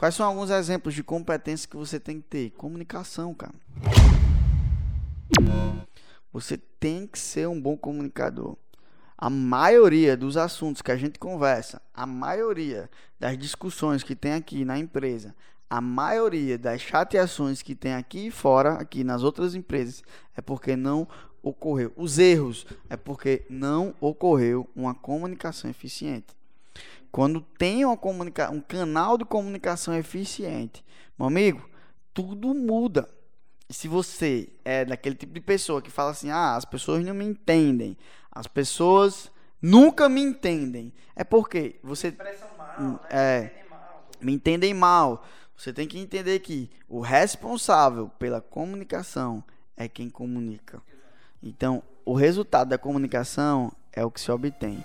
Quais são alguns exemplos de competência que você tem que ter? Comunicação, cara. Você tem que ser um bom comunicador. A maioria dos assuntos que a gente conversa, a maioria das discussões que tem aqui na empresa, a maioria das chateações que tem aqui fora, aqui nas outras empresas, é porque não ocorreu. Os erros é porque não ocorreu uma comunicação eficiente. Quando tem uma comunica um canal de comunicação eficiente, meu amigo, tudo muda. Se você é daquele tipo de pessoa que fala assim: "Ah, as pessoas não me entendem. As pessoas nunca me entendem". É porque você mal, hum, né? é, me entendem mal. Você tem que entender que o responsável pela comunicação é quem comunica. Então, o resultado da comunicação é o que se obtém.